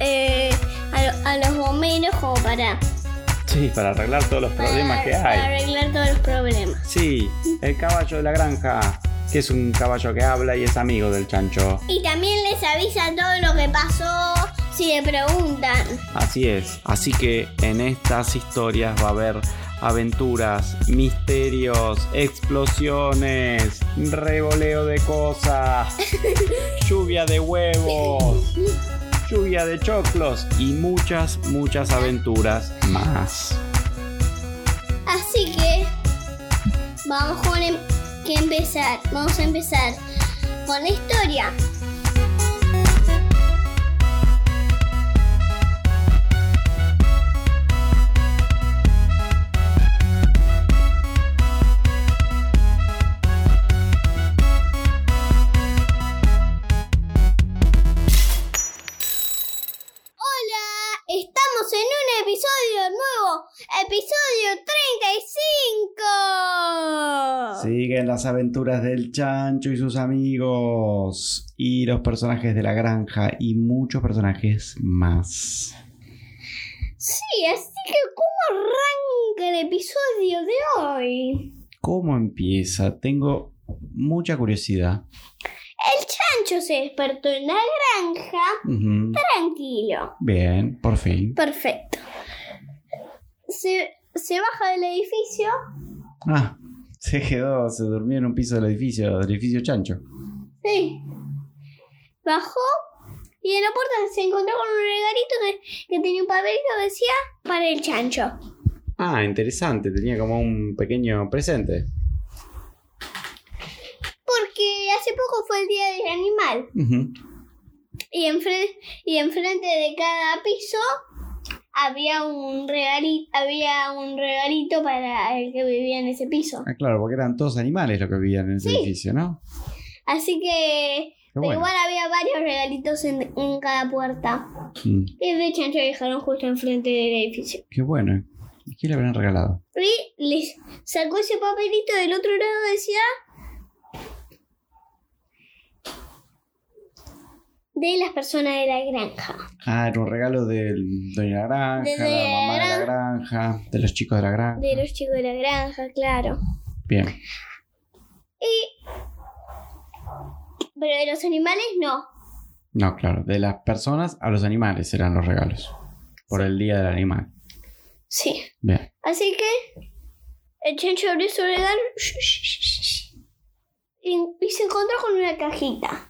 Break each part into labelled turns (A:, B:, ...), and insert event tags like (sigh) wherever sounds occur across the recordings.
A: Eh, a, lo- a los bomberos como para,
B: Sí, para arreglar todos los problemas
A: para-
B: que
A: para
B: hay.
A: arreglar todos los problemas.
B: Sí, el caballo de la granja, que es un caballo que habla y es amigo del chancho.
A: Y también les avisa todo lo que pasó si le preguntan.
B: Así es. Así que en estas historias va a haber aventuras, misterios, explosiones, revoleo de cosas, (laughs) lluvia de huevos, lluvia de choclos y muchas, muchas aventuras más.
A: Así que vamos con em- empezar. Vamos a empezar con la historia. Episodio nuevo, episodio 35.
B: Siguen las aventuras del chancho y sus amigos y los personajes de la granja y muchos personajes más.
A: Sí, así que ¿cómo arranca el episodio de hoy?
B: ¿Cómo empieza? Tengo mucha curiosidad.
A: El chancho se despertó en la granja tranquilo.
B: Bien, por fin.
A: Perfecto. Se, se baja del edificio.
B: Ah, se quedó, se durmió en un piso del edificio, del edificio chancho.
A: Sí. Bajó y en la puerta se encontró con un regalito que, que tenía un papelito que decía para el chancho.
B: Ah, interesante, tenía como un pequeño presente.
A: Porque hace poco fue el día del animal. Y, y enfrente de cada piso había un regalito, había un regalito para el que vivía en ese piso.
B: Ah, claro, porque eran todos animales los que vivían en ese
A: Sí.
B: edificio, ¿no?
A: Así que pero
B: bueno.
A: igual había varios regalitos en, en cada puerta.
B: Mm,
A: Y el de chancho dejaron justo enfrente del edificio.
B: qué bueno. ¿Y qué le habrán regalado?
A: Y les sacó ese papelito del otro lado decía de las personas de la granja.
B: Ah, era un regalo del dueño de la granja,
A: De
B: de la
A: la
B: mamá de la granja, de los chicos de la granja.
A: De los chicos de la granja, claro.
B: Bien.
A: Y pero de los animales no.
B: No, claro, de las personas a los animales eran los regalos. Por el día del animal.
A: Sí.
B: Bien.
A: Así que el chancho abrió su regalo y, y se encontró con una cajita.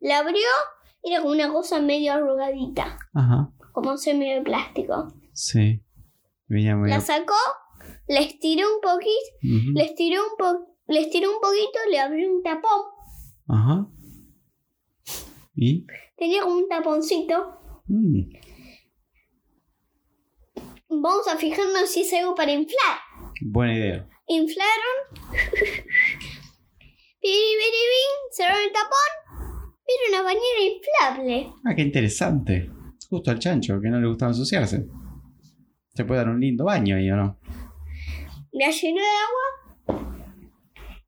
A: La abrió era como una cosa medio arrugadita,
B: Ajá.
A: como un semi de plástico.
B: Sí.
A: La sacó, la estiró un poquito, le estiró un po le estiró un poquito, le abrió un tapón.
B: Ajá. ¿Y?
A: Tenía como un taponcito.
B: Mm.
A: Vamos a fijarnos si es algo para inflar.
B: Buena idea.
A: Inflaron. (laughs) Cerraron el tapón. Era una bañera inflable.
B: Ah, qué interesante. Justo al chancho, que no le gustaba ensuciarse. Se puede dar un lindo baño ahí, ¿o no?
A: La llenó de agua.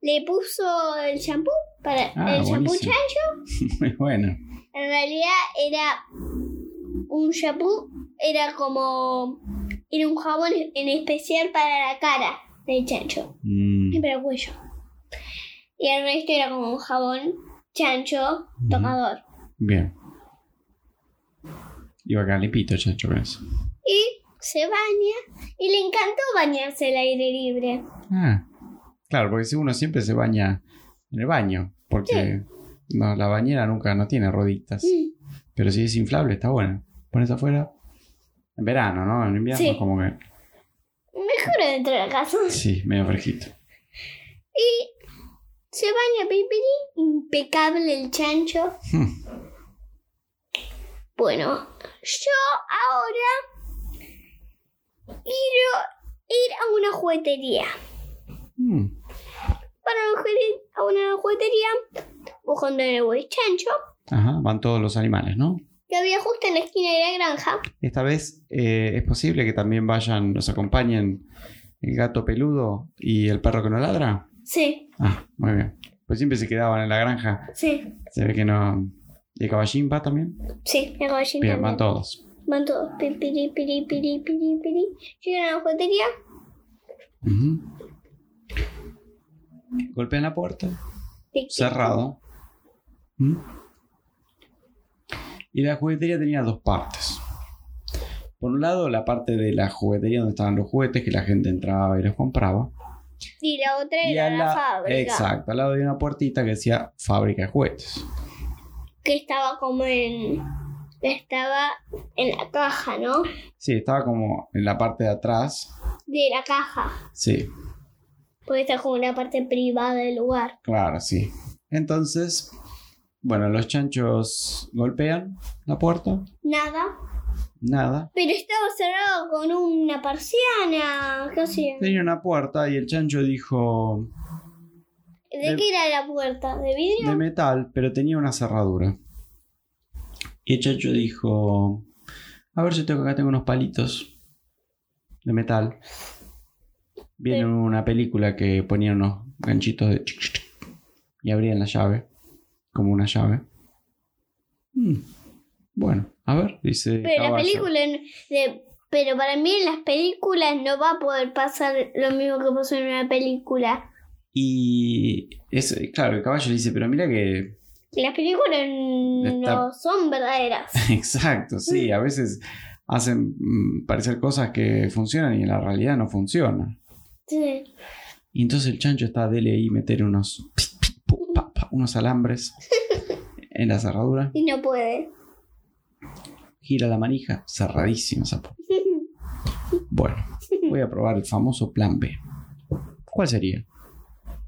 A: Le puso el shampoo para
B: Ah,
A: el shampoo
B: buenísimo.
A: chancho. (laughs)
B: Muy bueno.
A: En realidad era un shampoo, era como. Era un jabón en especial para la cara del chancho
B: Mm.
A: y para el cuello. Y el resto era como un jabón chancho tocador.
B: Bien. Iba a quedar limpito chancho con eso.
A: Y se baña. Y le encantó bañarse al aire libre.
B: Ah. Claro, porque si uno siempre se baña en el baño. Porque no, la bañera nunca no tiene rueditas.
A: Mm.
B: Pero si es inflable, está buena. Pones afuera. En verano, ¿no? En invierno,
A: Sí.
B: como que.
A: Mejor dentro de la casa.
B: Sí, medio fresquito.
A: Y se baña Pipiri, impecable el chancho.
B: Hmm. (laughs)
A: Bueno, yo ahora quiero ir a una juguetería.
B: Mm,
A: Para ir a una juguetería buscando el chancho
B: Ajá, van todos los animales, ¿no?
A: que había justo en la esquina de la granja.
B: Esta vez eh, es posible que también vayan, nos acompañen el gato peludo y el perro que no ladra.
A: Sí,
B: Ah, muy bien. Pues siempre se quedaban en la granja.
A: sí,
B: Se ve que no. ¿Y el caballín va también?
A: sí, el caballín
B: Bien,
A: también.
B: van todos.
A: Van todos. Pi, piri, piri, piri, piri, piri. Llegan a la juguetería.
B: Golpean la puerta. cerrado. ¿Mm? Y la juguetería tenía dos partes. Por un lado, la parte de la juguetería donde estaban los juguetes, que la gente entraba y los compraba.
A: Y la otra era la,
B: la-
A: fábrica.
B: Exacto, al lado había una puertita que decía fábrica de juguetes.
A: Que estaba como en. Estaba en la caja, ¿no?
B: Sí, estaba como en la parte de atrás.
A: De la caja.
B: Sí,
A: Porque está como en la parte privada del lugar.
B: claro, sí. Entonces, bueno, los chanchos golpean la puerta.
A: Nada.
B: Nada.
A: Pero estaba cerrado con una persiana. ¿Qué hacían?
B: Tenía una puerta y el chancho dijo,
A: ¿De
B: de-
A: qué era la puerta? ¿De vidrio?
B: de metal, pero tenía una cerradura. Y el chacho dijo, a ver, yo tengo acá tengo unos palitos de metal. Viene
A: Pero-
B: una película que ponía unos ganchitos de y abrían la llave, como una llave. Mm, Bueno, a ver, dice.
A: Pero la película. de- pero para mí en las películas no va a poder pasar lo mismo que pasó en una película.
B: Y es, claro, el caballo le dice, pero mira que
A: Las películas
B: Está-
A: no son verdaderas. (laughs)
B: Exacto, sí, a veces hacen mm, parecer cosas que funcionan y en la realidad no funcionan.
A: Sí.
B: Y entonces el chancho está dele ahí meter unos unos alambres (laughs) en la cerradura,
A: Y no puede.
B: Gira la manija, cerradísima esa pu- (laughs) Bueno, voy a probar el famoso plan B. ¿Cuál sería?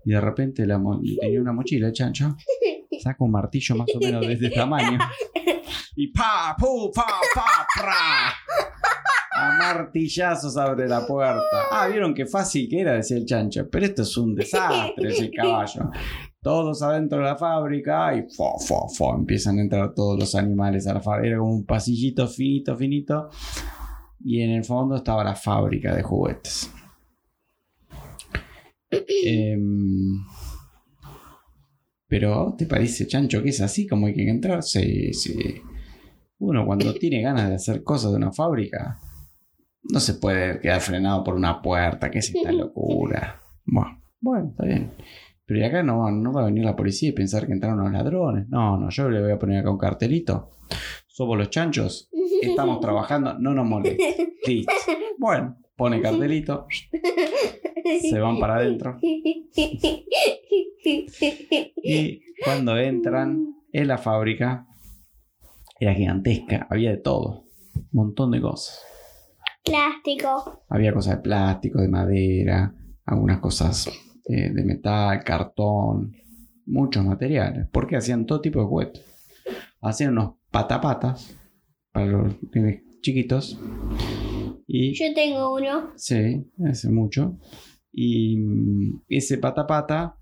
B: Y de repente la tenía una mochila el chancho, saca un martillo más o menos de este tamaño (laughs) y pa, pu, pa, pa, pra. A martillazos abre la puerta. Ah, vieron qué fácil que era, decía el chancho. Pero esto es un desastre, el caballo. Todos adentro de la fábrica y fo, fo, fo, empiezan a entrar todos los animales a la fábrica. Era como un pasillito finito, finito. Y en el fondo estaba la fábrica de juguetes. Em, pero ¿a vos ¿te parece, Chancho, que es así como hay que entrar? Sí, sí. Uno cuando (coughs) tiene ganas de hacer cosas de una fábrica, no se puede quedar frenado por una puerta. ¿Qué es esta (laughs) locura? Bueno, bueno, está bien. Pero y acá no, no va a venir la policía y pensar que entraron unos ladrones. No, no, yo le voy a poner acá un cartelito. Somos los chanchos, estamos trabajando, no nos molestes. (laughs) Listo. Bueno, pone cartelito, se van para adentro. Y cuando entran en la fábrica, era gigantesca, había de todo, un montón de cosas.
A: Plástico.
B: Había cosas de plástico, de madera, algunas cosas eh, de metal, cartón, muchos materiales, porque hacían todo tipo de juguetes. Hacían unos patapatas para los chiquitos. Y
A: Yo tengo uno.
B: Sí, hace mucho. Y ese patapata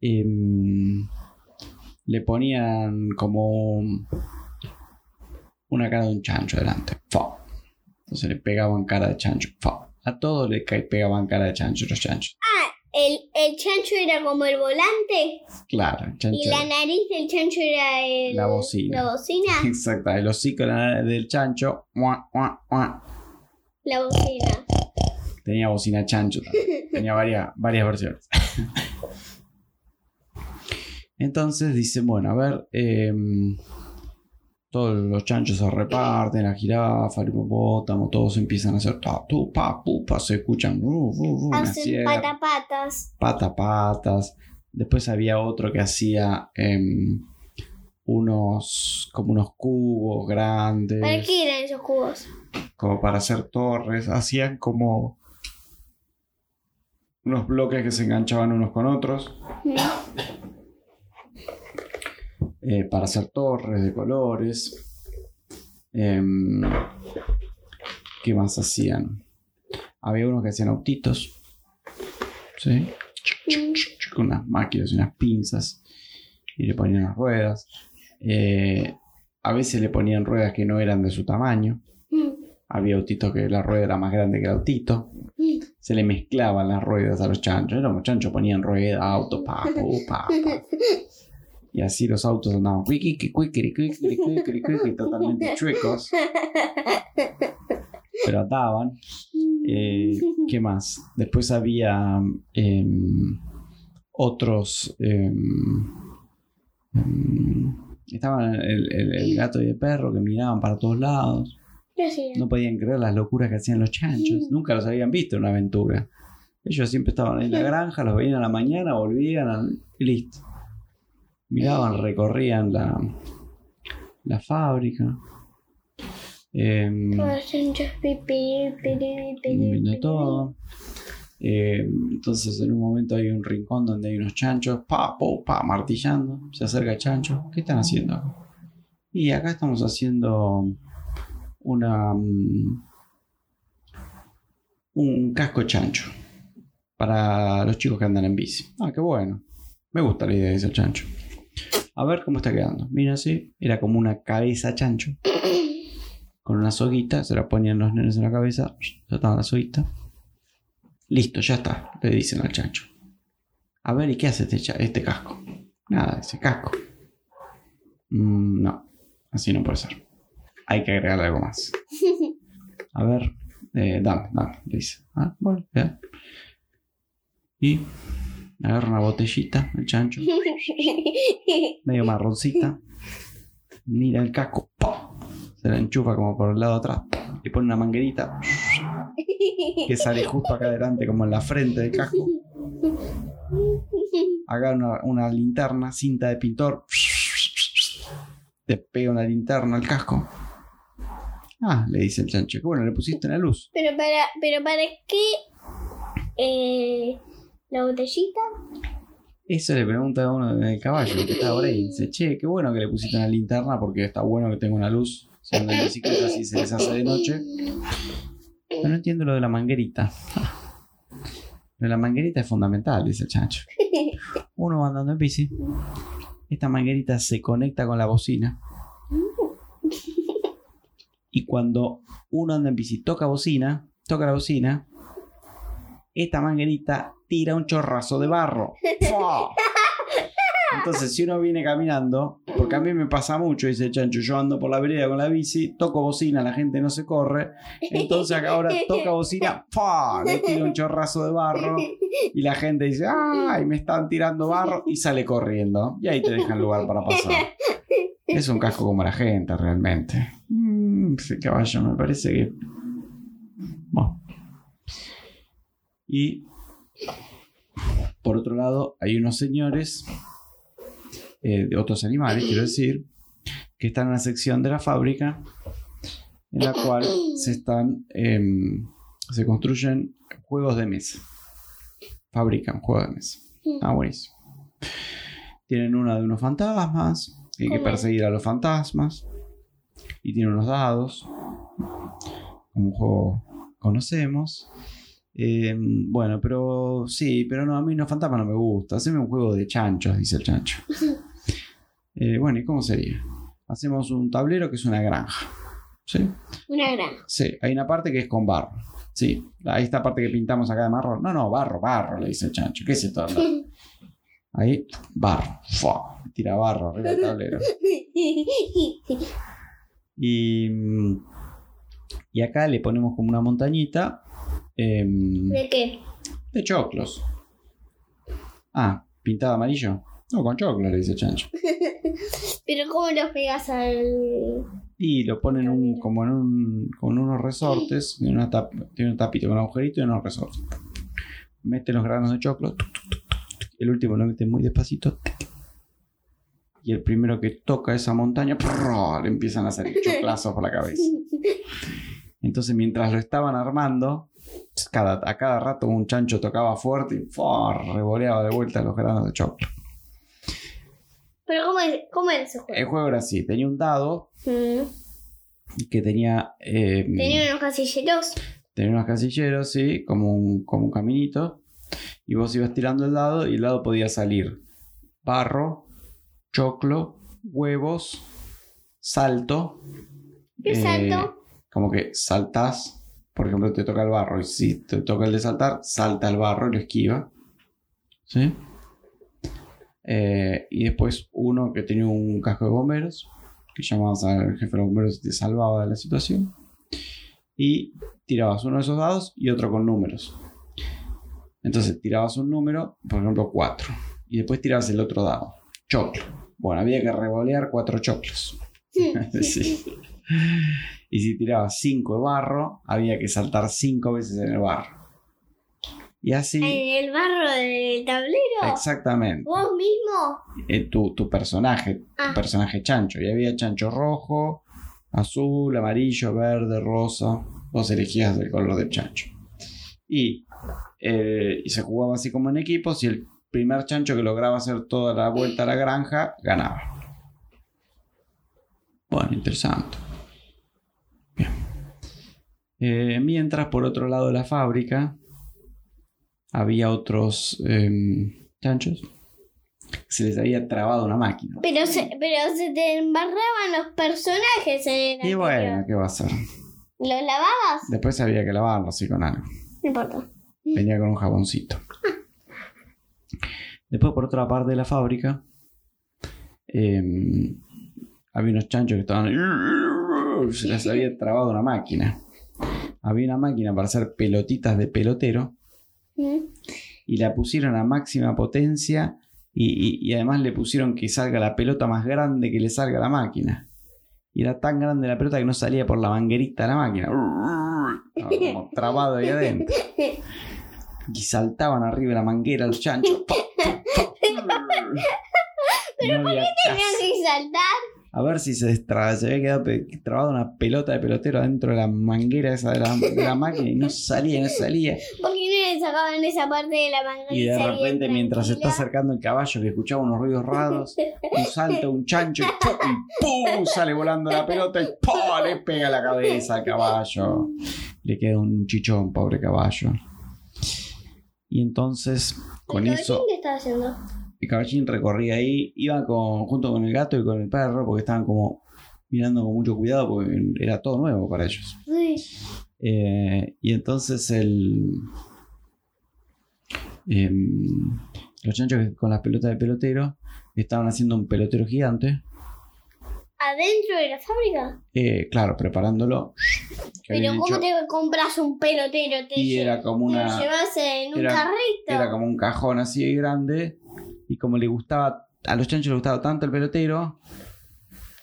B: em, le ponían como una cara de un chancho delante. Entonces le pegaban cara de chancho. A todos le pegaban cara de chancho los chanchos.
A: El, el chancho era como el volante.
B: Claro, el chancho.
A: Y la nariz del chancho era el,
B: La bocina.
A: La bocina. (laughs)
B: Exacto, el hocico la- del chancho. mua, mua, mua.
A: La bocina.
B: Tenía bocina chancho también. (laughs) Tenía varias, varias versiones. (laughs) Entonces dice, bueno, a ver, em, todos los chanchos se reparten, la jirafa, el hipopótamo, todos empiezan a hacer ta, tu, pa, pu, pa, se escuchan ru, ru, una
A: Hacen patapatas.
B: pata patas. Después había otro que hacía em, unos, como unos cubos grandes,
A: ¿Para qué eran esos cubos?
B: como para hacer torres. Hacían como unos bloques que se enganchaban unos con otros. Eh, para hacer torres de colores. Em, ¿Qué más hacían? Había unos que hacían autitos. ¿Sí? Con unas máquinas y unas pinzas. Y le ponían las ruedas. Eh, a veces le ponían ruedas que no eran de su tamaño. Había autitos que la rueda era más grande que el autito. Se le mezclaban las ruedas a los chanchos. Los chanchos ponían rueda, auto, pa, pa. Y así los autos andaban totalmente (laughs) chuecos. Pero ataban. Eh, ¿Qué más? Después había em, otros. em, em, estaban el, el- el gato y el perro que miraban para todos lados. No podían creer las locuras que hacían los chanchos. Nunca los habían visto en una aventura. Ellos siempre estaban en la granja, los veían a la mañana, volvían al- y listo. Miraban, recorrían la, la fábrica. Em,
A: pipí, pipí,
B: viendo todo. Eh, entonces en un momento hay un rincón donde hay unos chanchos, pa, po, pa, martillando. Se acerca el chancho. ¿Qué están haciendo? Y acá estamos haciendo una mm, un casco chancho para los chicos que andan en bici. Ah, qué bueno. Me gusta la idea, dice el chancho. A ver cómo está quedando. Mira así, era como una cabeza chancho. Con una soguita, se la ponían los nenes en la cabeza, ya la soguita. Listo, ya está, le dicen al chancho. A ver, ¿y qué hace este, este casco? Nada, ese casco. Mm, no, así no puede ser. Hay que agregarle algo más. A ver, eh, dame, dame, le dice. Ah, bueno. Y agarra una botellita, el chancho, (laughs) medio marroncita. Mira el casco, ¡pum! se la enchufa como por el lado de atrás. Le pone una manguerita que sale justo acá adelante, como en la frente del casco. Haga una, una linterna, cinta de pintor. Le pega una linterna al casco. Ah, le dice el chancho. Que bueno, le pusiste una luz.
A: Pero para, pero para qué eh, la botellita.
B: Eso le pregunta a uno del caballo que está por ahí. Dice, che, qué bueno que le pusiste una linterna porque está bueno que tenga una luz. Si anda en bicicleta así se les hace de noche. Pero no entiendo lo de la manguerita. (laughs) Lo de la manguerita es fundamental, dice el chancho. (laughs) Uno va andando en bici. Esta manguerita se conecta con la bocina. Y cuando uno anda en bici, toca bocina, toca la bocina, esta manguerita tira un chorrazo de barro. Entonces, si uno viene caminando, porque a mí me pasa mucho, dice chancho, yo ando por la vereda con la bici, toco bocina, la gente no se corre, entonces ahora toca bocina, ¡fua! le tira un chorrazo de barro y la gente dice, ¡ay, me están tirando barro! y sale corriendo. Y ahí te dejan lugar para pasar. Es un casco como la gente, realmente. Mm, ese caballo me parece que... Bueno. Y por otro lado, hay unos señores eh, de otros animales, quiero decir, que están en la sección de la fábrica en la cual se están em, se construyen juegos de mesa. Fabrican juegos de mesa. Ah, buenísimo. Tienen una de unos fantasmas, hay que perseguir a los fantasmas. Y tienen unos dados, como un juego conocemos. Eh, bueno, pero sí, pero no, a mí los fantasmas no me gusta. Haceme un juego de chanchos, dice el chancho. (laughs) Eh, bueno, ¿y cómo sería? Hacemos un tablero que es una granja. ¿Sí?
A: Una granja.
B: Sí, hay una parte que es con barro. Sí, ahí esta parte que pintamos acá de marrón. No, no, barro, barro, le dice el chancho. ¿Qué es esto? (laughs) Ahí, barro. Fua, tira barro arriba del tablero. (laughs) Y, y acá le ponemos como una montañita em,
A: ¿De qué?
B: de choclos. Ah, pintado amarillo. No, con choclos, le dice chancho. (laughs)
A: Pero ¿cómo los pegas al...?
B: Y lo ponen un, como en un, con unos resortes, tiene una, tap, tiene un tapito con un agujerito y unos resortes. Mete los granos de choclo, el último lo mete muy despacito. Y el primero que toca esa montaña, ¡prrr! le empiezan a salir (laughs) choclazos por la cabeza. (laughs) Entonces, mientras lo estaban armando, cada, a cada rato un chancho tocaba fuerte y ¡fua! revoleaba de vuelta los granos de choclo.
A: Pero ¿cómo, es, cómo era ese juego?
B: El juego era así, tenía un dado
A: Mm.
B: que tenía... eh,
A: Tenía unos casilleros.
B: tenía unos casilleros, sí, como un, como un caminito. Y vos ibas tirando el dado y el dado podía salir barro, choclo, huevos, salto.
A: ¿Qué
B: eh,
A: salto?
B: como que saltás, por ejemplo, te toca el barro y si te toca el de saltar, salta el barro y lo esquiva. ¿Sí? Eh, y después uno que tenía un casco de bomberos, que llamabas al jefe de bomberos y te salvaba de la situación. Y tirabas uno de esos dados y otro con números. Entonces tirabas un número, por ejemplo 4. Y después tirabas el otro dado. Choclo. Bueno, había que revolear cuatro choclos. Sí. (laughs) Y si tirabas 5 de barro, había que saltar 5 veces en el barro. Y así,
A: En el barro del tablero.
B: exactamente.
A: ¿Vos mismo?
B: eh, tu, tu personaje, tu
A: Ah.
B: personaje chancho. Y había chancho rojo, azul, amarillo, verde, rosa. Vos elegías el color del chancho. Y, eh, y se jugaba así como en equipos. Y el primer chancho que lograba hacer toda la vuelta a la granja ganaba. Bueno, interesante. Eh, mientras, por otro lado de la fábrica, había otros em, chanchos. Se les había trabado una máquina.
A: Pero se, pero se te embarraban los personajes en el
B: Y bueno, ¿qué va a hacer?
A: ¿Los lavabas?
B: Después había que lavarlo así con algo.
A: No importa.
B: Venía con un jaboncito. Después, por otra parte de la fábrica, em, había unos chanchos que estaban. Se les había trabado una máquina. Había una máquina para hacer pelotitas de pelotero
A: Mm.
B: y la pusieron a máxima potencia y, y- y además le pusieron que salga la pelota más grande que le salga a la máquina. Y era tan grande la pelota que no salía por la manguerita de la máquina. Estaba como (laughs) trabado ahí adentro. Y saltaban arriba de la manguera los chanchos. (laughs) ¿Pero por qué
A: Tenían que saltar.
B: A ver si se, destra- se había quedado pe- trabada una pelota de pelotero adentro de la manguera esa de la, de la máquina y no salía, no salía.
A: ¿Por qué no le sacaban esa parte de la manga
B: Y de repente, mientras se está acercando el caballo, que escuchaba unos ruidos raros, un (laughs) salto, un chancho y ¡pum! sale volando la pelota y ¡pum! le pega la cabeza al caballo. Le queda un chichón, pobre caballo. Y entonces, con
A: ¿El
B: eso,
A: qué estaba haciendo?
B: El caballín recorría ahí, iba con, junto con el gato y con el perro, porque estaban como mirando con mucho cuidado, porque era todo nuevo para ellos.
A: Sí.
B: Eh, y entonces el. em, los chanchos con las pelotas de pelotero estaban haciendo un pelotero gigante.
A: ¿Adentro de la fábrica?
B: eh, claro, preparándolo.
A: Pero ¿cómo te compras un pelotero? Te,
B: y era como una.
A: llevas en un
B: era-
A: carrito.
B: Era como un cajón así de grande. Y como le gustaba. A los chanchos les gustaba tanto el pelotero.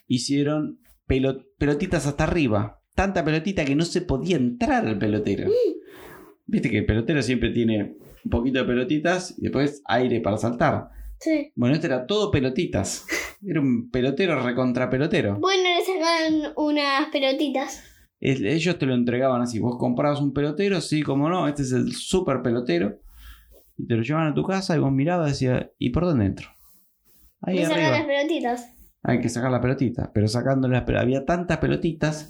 B: Hicieron pelo- pelotitas hasta arriba. Tanta pelotita que no se podía entrar al pelotero. Viste que el pelotero siempre tiene un poquito de pelotitas y después aire para saltar.
A: Sí.
B: Bueno, este era todo pelotitas. Era un pelotero recontra pelotero.
A: Bueno, le sacaban unas pelotitas.
B: El- Ellos te lo entregaban así. Vos comprabas un pelotero, sí, como no, este es el super pelotero. Y te lo llevaban a tu casa y vos mirabas y decías, ¿y por dónde entro? Ahí
A: Le sacaban las pelotitas.
B: Hay que sacar la pelotita. Pero sacándolas, pero había tantas pelotitas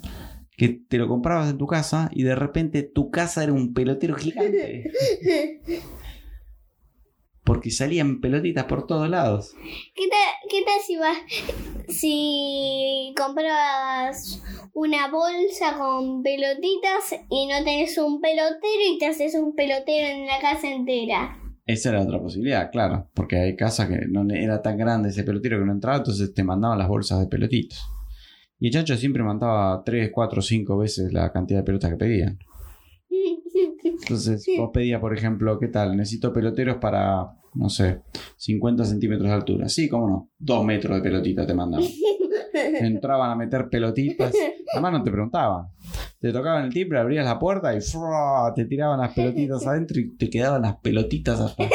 B: que te lo comprabas en tu casa y de repente tu casa era un pelotero gigante. (laughs) Porque salían pelotitas por todos lados.
A: ¿Qué tal, qué tal si vas, si comprabas una bolsa con pelotitas y no tenés un pelotero y te haces un pelotero en la casa entera?
B: Esa era otra posibilidad, claro. Porque hay casas que no era tan grande ese pelotero que no entraba, entonces te mandaban las bolsas de pelotitos. Y el chancho siempre mandaba 3, 4, 5 veces la cantidad de pelotas que pedían. Entonces vos pedías, por ejemplo, ¿qué tal? Necesito peloteros para, no sé, 50 centímetros de altura. Sí, cómo no. 2 metros de pelotita te mandaban. (laughs) Entraban a meter pelotitas. Además no te preguntaban. Te tocaban el timbre, abrías la puerta y ¡frua! te tiraban las pelotitas adentro y te quedaban las pelotitas hasta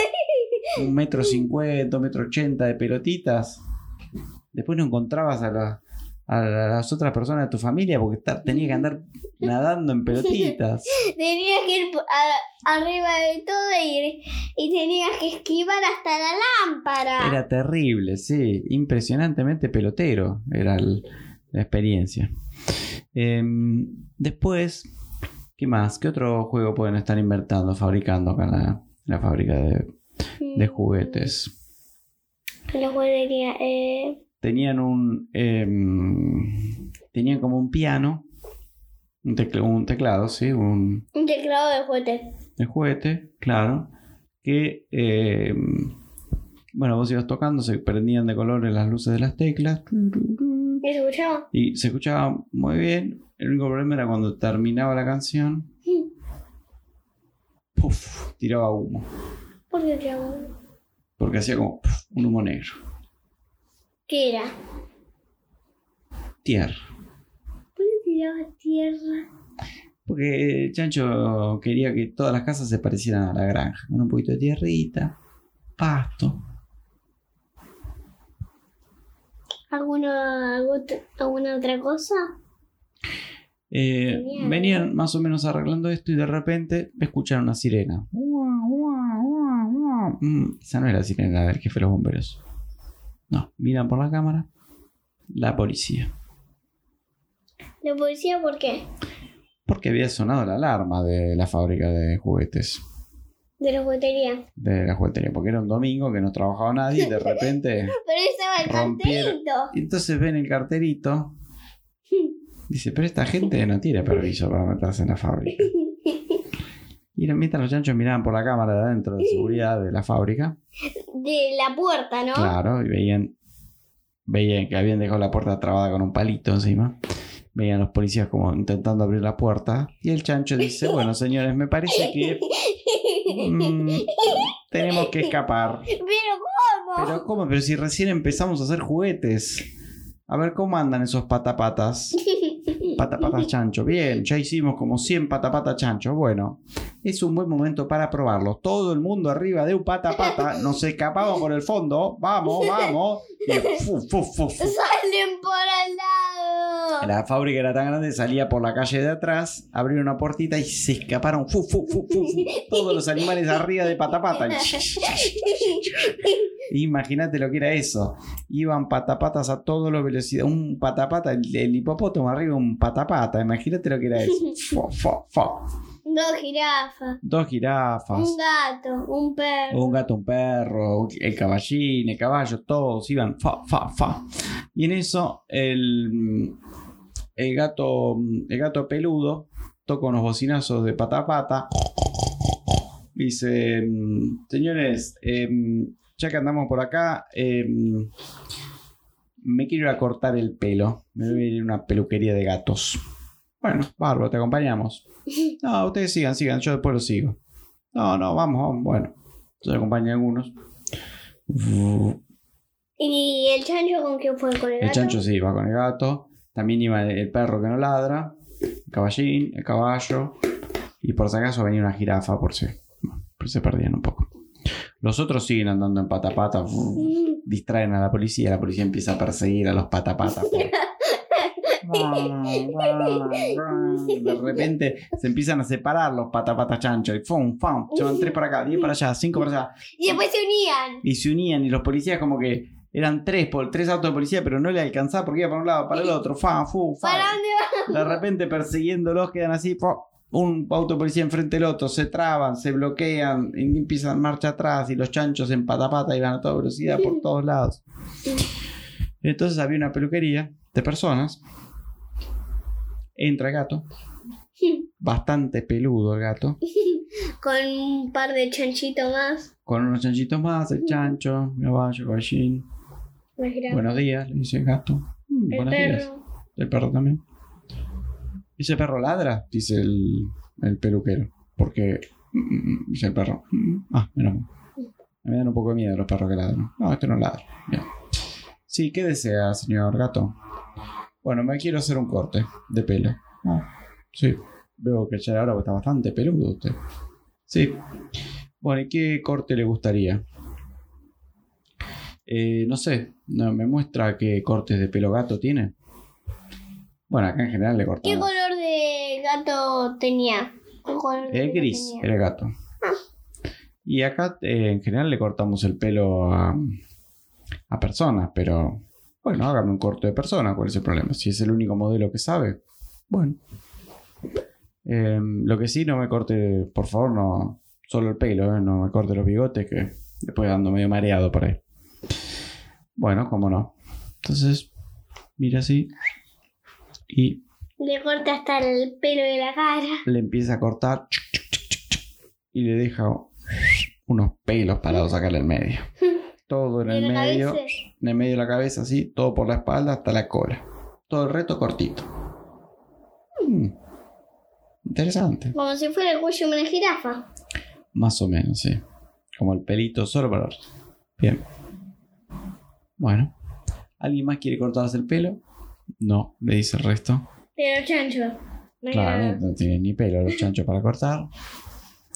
B: un metro cincuenta, un metro ochenta de pelotitas. Después no encontrabas a, la- a las otras personas de tu familia porque ta- tenía que andar (laughs) nadando en pelotitas.
A: Tenías que ir a- arriba de todo y, y tenías que esquivar hasta la lámpara.
B: Era terrible, sí, impresionantemente pelotero era el- la experiencia. Em, después, ¿qué más? ¿Qué otro juego pueden estar inventando, fabricando acá en la, la fábrica de, de juguetes?
A: La juguetería. Eh,
B: Tenían un. em, tenían como un piano, un, tecl- un teclado, sí, un,
A: un teclado de juguete.
B: de juguete, claro, que, eh, bueno, vos ibas tocando, se prendían de colores las luces de las teclas
A: ¿Me escuchaba?
B: y se escuchaba muy bien. El único problema era cuando terminaba la canción, puff, tiraba humo,
A: ¿Por qué tiraba?
B: porque hacía como puff, un humo negro.
A: ¿Qué era?
B: Tierra.
A: ¿Por qué tiraba tierra?
B: Porque Chancho quería que todas las casas se parecieran a la granja, con un poquito de tierrita, pasto.
A: ¿Alguna, algu- ¿Alguna otra cosa?
B: Eh, venían más o menos arreglando esto y de repente escucharon una sirena. Mm, esa no era la sirena del jefe de los bomberos. No, miran por la cámara. La policía.
A: ¿La policía por qué?
B: Porque había sonado la alarma de la fábrica de juguetes.
A: De la juguetería.
B: De la juguetería. Porque era un domingo que no trabajaba nadie y de (laughs) repente.
A: Pero estaba el
B: Rompieron. Y entonces ven el carterito. (laughs) Dice, pero esta gente no tiene permiso para meterse en la fábrica. (laughs) Y mientras los chanchos miraban por la cámara de adentro de seguridad de la fábrica,
A: De la puerta, ¿no?
B: claro, y veían, veían que habían dejado la puerta trabada con un palito encima. Veían los policías como intentando abrir la puerta. Y el chancho dice, (laughs) bueno señores, me parece que mm, tenemos que escapar. (laughs)
A: ¿Pero cómo?
B: Pero ¿cómo? Pero si recién empezamos a hacer juguetes. A ver cómo andan esos patapatas. (laughs) Patapatas chancho. Bien, ya hicimos como 100 patapatas chancho. Bueno, es un buen momento para probarlo. Todo el mundo arriba de un patapata. (laughs) Nos escapamos por el fondo. Vamos, vamos. Y fu, fu, fu, fu. (laughs)
A: Salen por al lado.
B: La fábrica era tan grande, salía por la calle de atrás, abrieron una puertita y se escaparon. Fu, fu, fu, fu. Todos los animales arriba de patapata. (laughs) Imagínate lo que era eso. Iban patapatas a toda la velocidad. Un patapata, el, el hipopótamo arriba, un patapata. Imagínate lo que era eso. Fu, fu, fu.
A: Dos jirafas.
B: Dos jirafas.
A: Un gato. Un perro.
B: Un gato, un perro, el caballín, el caballo, todos iban fa, fa, fa. Y en eso el, el gato, el gato peludo toca unos bocinazos de pata a pata. Dice, señores, em, ya que andamos por acá, em, me quiero ir a cortar el pelo. Me voy a ir a una peluquería de gatos. Bueno, bárbaro, te acompañamos. (laughs) No, ustedes sigan, sigan, yo después los sigo. No, no, vamos, vamos, bueno. Yo acompañé a algunos.
A: ¿Y el chancho con quién fue? ¿Con el,
B: El
A: gato?
B: chancho sí, va con el gato. También iba el perro que no ladra. El caballín, el caballo. Y por si acaso venía una jirafa por si, por si se perdían un poco. Los otros siguen andando en patapata. Distraen a la policía. La policía empieza a perseguir a los patapatas. (laughs) (laughs) De repente se empiezan a separar los patapatas chanchos. Y fum, fum. Se van tres para acá, diez para allá, cinco para allá.
A: Y después se unían.
B: y se unían y los policías como que eran tres por tres autos de policía pero no le alcanzaba porque iba para un lado para el otro fa fu fa
A: ¿Para dónde va?
B: de repente persiguiéndolos quedan así un auto de policía enfrente del otro se traban se bloquean y empiezan marcha atrás y los chanchos en patapata iban a toda velocidad por (laughs) todos lados entonces había una peluquería de personas entra el gato (laughs) bastante peludo el gato (laughs)
A: Con un par de chanchitos más.
B: con unos chanchitos más el chancho el caballo el
A: jirafa.
B: Buenos días, le dice el gato. "Mm,
A: el
B: buenos días. El perro también. ¿Ese perro ladra? Dice el, el peluquero. Porque. mm, mm, Dice el perro. "Mm, Ah, menos mal. Me dan un poco de miedo los perros que ladran. No, este no ladra. Bien. Sí, ¿qué desea, señor gato? Bueno, me quiero hacer un corte de pelo. Ah, sí. Veo que ya ahora está bastante peludo usted. Sí. Bueno, ¿y qué corte le gustaría? Eh, no sé, no, me muestra qué cortes de pelo gato tiene. Bueno, acá en general le
A: ¿Qué
B: cortamos.
A: color de gato tenía? ¿Qué gato
B: gris,
A: tenía?
B: el gato. Y acá eh, en general le cortamos el pelo a, a personas, pero bueno, hágame un corte de persona, ¿cuál es el problema? Si es el único modelo que sabe, bueno. Eh, lo que sí, no me corte, por favor, no solo el pelo, eh, no me corte los bigotes, que después ando medio mareado por ahí. Bueno, cómo no. Entonces, mira así y
A: Le corta hasta el pelo de la cara.
B: le empieza a cortar y le deja unos pelos parados acá en el medio. (laughs) Todo en el
A: la
B: medio,
A: cabeza.
B: en el medio de la cabeza, así, todo por la espalda hasta la cola. Todo el reto cortito. Mm, Interesante.
A: Como si fuera el cuello de una jirafa.
B: Más o menos, sí. Como el pelito solo para Bien. Bueno. ¿Alguien más quiere cortarse el pelo? No, le dice el resto.
A: Pero chancho. No
B: Claro, no tiene ni pelo los chanchos para cortar.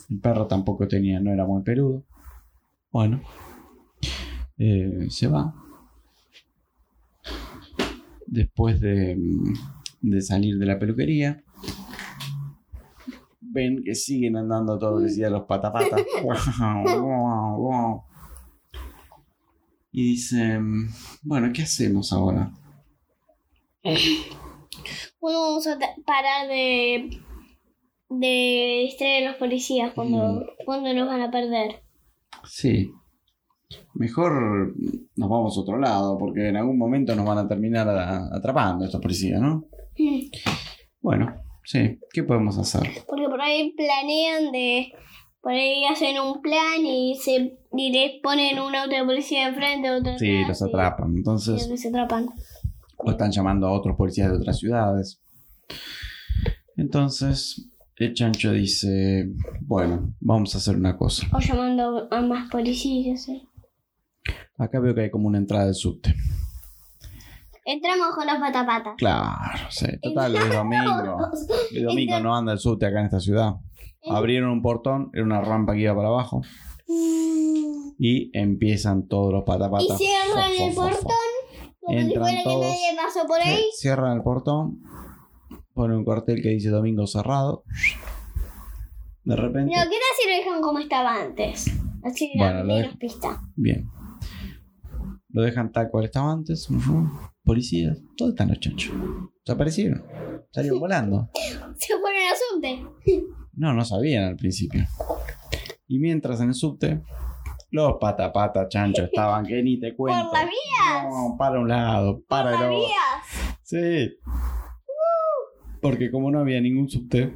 B: El perro tampoco tenía, no era muy peludo. Bueno, eh, se va. Después de, de salir de la peluquería, ven que siguen andando a toda velocidad los patapatas. (laughs) y dicen, bueno, ¿qué hacemos ahora?
A: Bueno, vamos a parar de, de distraer a los policías cuando,
B: Mm.
A: cuando nos van a perder.
B: Sí. Mejor nos vamos a otro lado, porque en algún momento nos van a terminar a- atrapando estos policías, ¿no? Bueno, sí. ¿Qué podemos hacer?
A: Porque por ahí planean de. Por ahí hacen un plan y se y les ponen una otra policía enfrente, otra
B: Sí,
A: atrás,
B: los atrapan. Entonces,
A: los atrapan.
B: o están llamando a otros policías de otras ciudades. Entonces, el chancho dice, bueno, vamos a hacer una cosa.
A: O llamando a más policías. ¿eh?
B: Acá veo que hay como una entrada del subte.
A: Entramos con los patapatas.
B: Claro, sí. (laughs) Total, es domingo. El domingo no anda el subte acá en esta ciudad. Abrieron un portón, era una rampa que iba para abajo. Y empiezan todos los patapatas.
A: Y cierran
B: Fo,
A: el
B: fo, fo.
A: portón. Como si
B: Entran
A: fuera que
B: todos.
A: nadie pasó por ahí.
B: Cierran el portón. Ponen un cartel que dice domingo cerrado. De repente.
A: No, ¿qué tal si lo dejan como estaba antes? Así
B: Bueno,
A: menos pista.
B: Bien. Lo dejan tal cual estaba antes. Policías. ¿Dónde están los chanchos? Desaparecieron. Salieron volando.
A: Se fueron al subte.
B: No, no sabían al principio. Y mientras en el subte, los patapata chanchos estaban que ni te (laughs) cuento.
A: Por las vías.
B: No, para un lado, para
A: Por
B: el
A: las
B: otro.
A: vías.
B: Sí. Porque como no había ningún subte,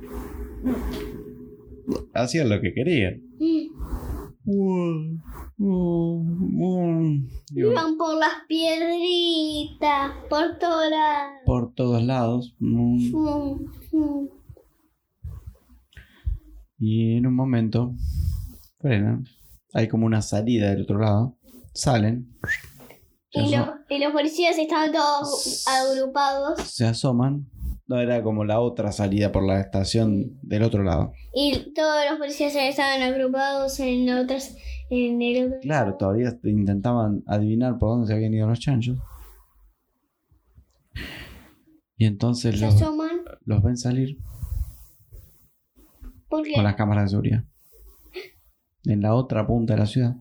B: hacían lo que querían. Digo,
A: Iban por las piedritas, por todas las...
B: Por todos lados. Mm.
A: Mm, mm.
B: Y en un momento frenan. Hay como una salida del otro lado. Salen.
A: Y, los, y los policías estaban todos agrupados
B: se asoman. No, era como la otra salida por la estación del otro lado.
A: y todos los policías estaban agrupados en otras en el otro
B: Claro, todavía intentaban adivinar por dónde se habían ido los chanchos. Y entonces los, ven salir
A: porque
B: con las cámaras de seguridad. En la otra punta de la ciudad.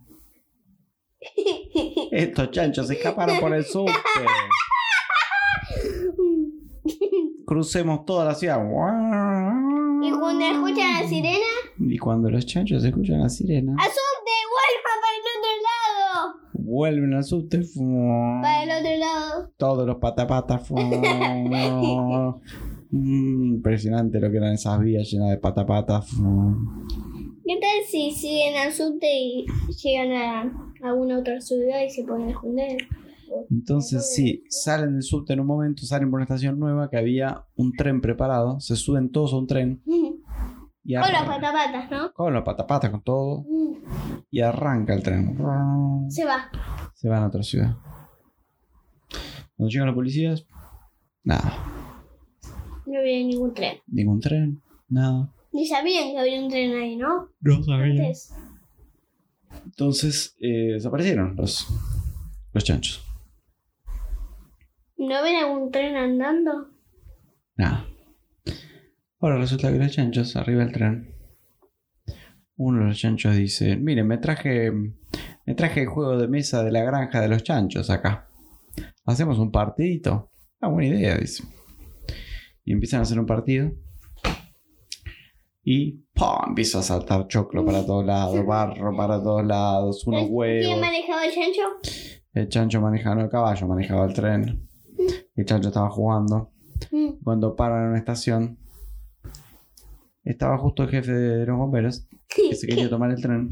B: (laughs) Estos chanchos se escaparon por el subte. Crucemos toda la ciudad.
A: y cuando escuchan la sirena
B: Y cuando los chanchos escuchan la sirena,
A: ¡al subte! ¡Vuelvan para el otro lado!
B: Vuelven al subte.
A: Para el otro lado.
B: Todos los patapatas. (laughs) Mm, Impresionante lo que eran esas vías llenas de patapatas.
A: ¿Qué tal si siguen al subte y llegan a alguna otra ciudad y se ponen a esconder?
B: Entonces, sí, salen del subte en un momento, salen por una estación nueva que había un tren preparado. Se suben todos a un tren y
A: Con los patapatas, ¿no?
B: con los patapatas, con todo. Y arranca el tren.
A: Se va.
B: Se van a otra ciudad. Cuando llegan los policías, nada.
A: No había ningún tren.
B: Ningún tren, nada.
A: Ni sabían que había un tren ahí, ¿no?
B: No sabía.
A: Antes.
B: Entonces eh, desaparecieron los, los chanchos.
A: ¿No ven algún tren andando?
B: Nada. Ahora resulta que los chanchos, arriba del tren, uno de los chanchos dice, miren, me traje, me traje el juego de mesa de la granja de los chanchos acá. Hacemos un partidito. Ah, buena idea, dice. Y empiezan a hacer un partido. Y ¡pum! empieza a saltar choclo para todos lados, barro para todos lados, unos
A: ¿Quién
B: huevos.
A: manejaba el chancho?
B: El chancho manejaba no, el caballo, manejaba el tren. El chancho estaba jugando.
A: Mm.
B: Cuando paran en una estación, estaba justo el jefe de los bomberos que se quería tomar el tren.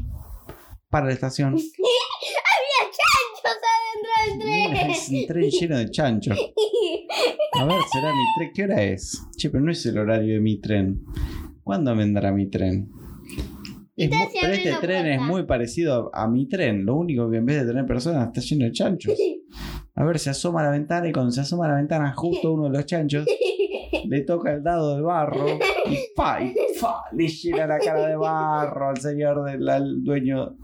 B: Para la estación. (laughs)
A: Había chanchos adentro del
B: Es un
A: tren.
B: tren lleno de chanchos. (laughs) A ver, será mi tren. ¿Qué hora es? Che, pero no es el horario de mi tren. ¿Cuándo vendrá mi tren? Es pero este tren es muy parecido a, a mi tren. Lo único que en vez de tener personas está lleno de chanchos. A ver, se asoma a la ventana y cuando se asoma a la ventana justo uno de los chanchos (laughs) le toca el dado de barro y pa, y le llena la cara de barro al señor del al dueño.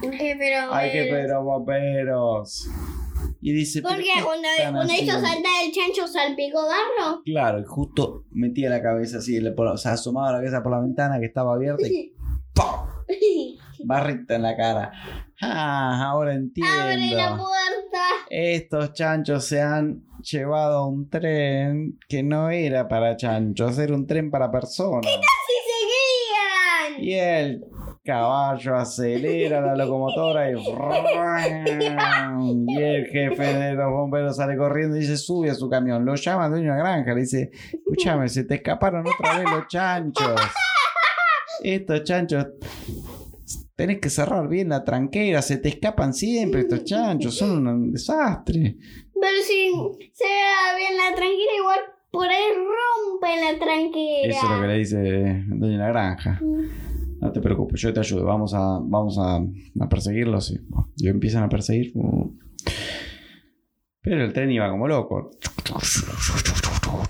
A: ¿Qué, pero,
B: Ay, qué pero bomberos. Y dice, ¿pero
A: Porque
B: qué
A: cuando, cuando hizo saltar el chancho salpicó barro.
B: Claro, y justo metía la cabeza así, le o sea, asomaba la cabeza por la ventana que estaba abierta y (laughs) ¡pum! (laughs) barrita en la cara. Ah, ahora entiendo.
A: Abre la puerta.
B: Estos chanchos se han llevado a un tren que no era para chanchos, era un tren para personas. Y el caballo acelera la locomotora y, y el jefe de los bomberos sale corriendo y dice, sube a su camión. Lo llama dueño de la granja, le dice, escúchame, se te escaparon otra vez los chanchos. Estos chanchos, tenés que cerrar bien la tranquera, se te escapan siempre estos chanchos, son un desastre.
A: Pero si se ve bien la tranquila, igual por ahí rompen la tranquera.
B: Eso es lo que le dice de la granja. No te preocupes, yo te ayudo. Vamos a, vamos a, a perseguirlos. Y, y empiezan a perseguir. Pero el tren iba como loco.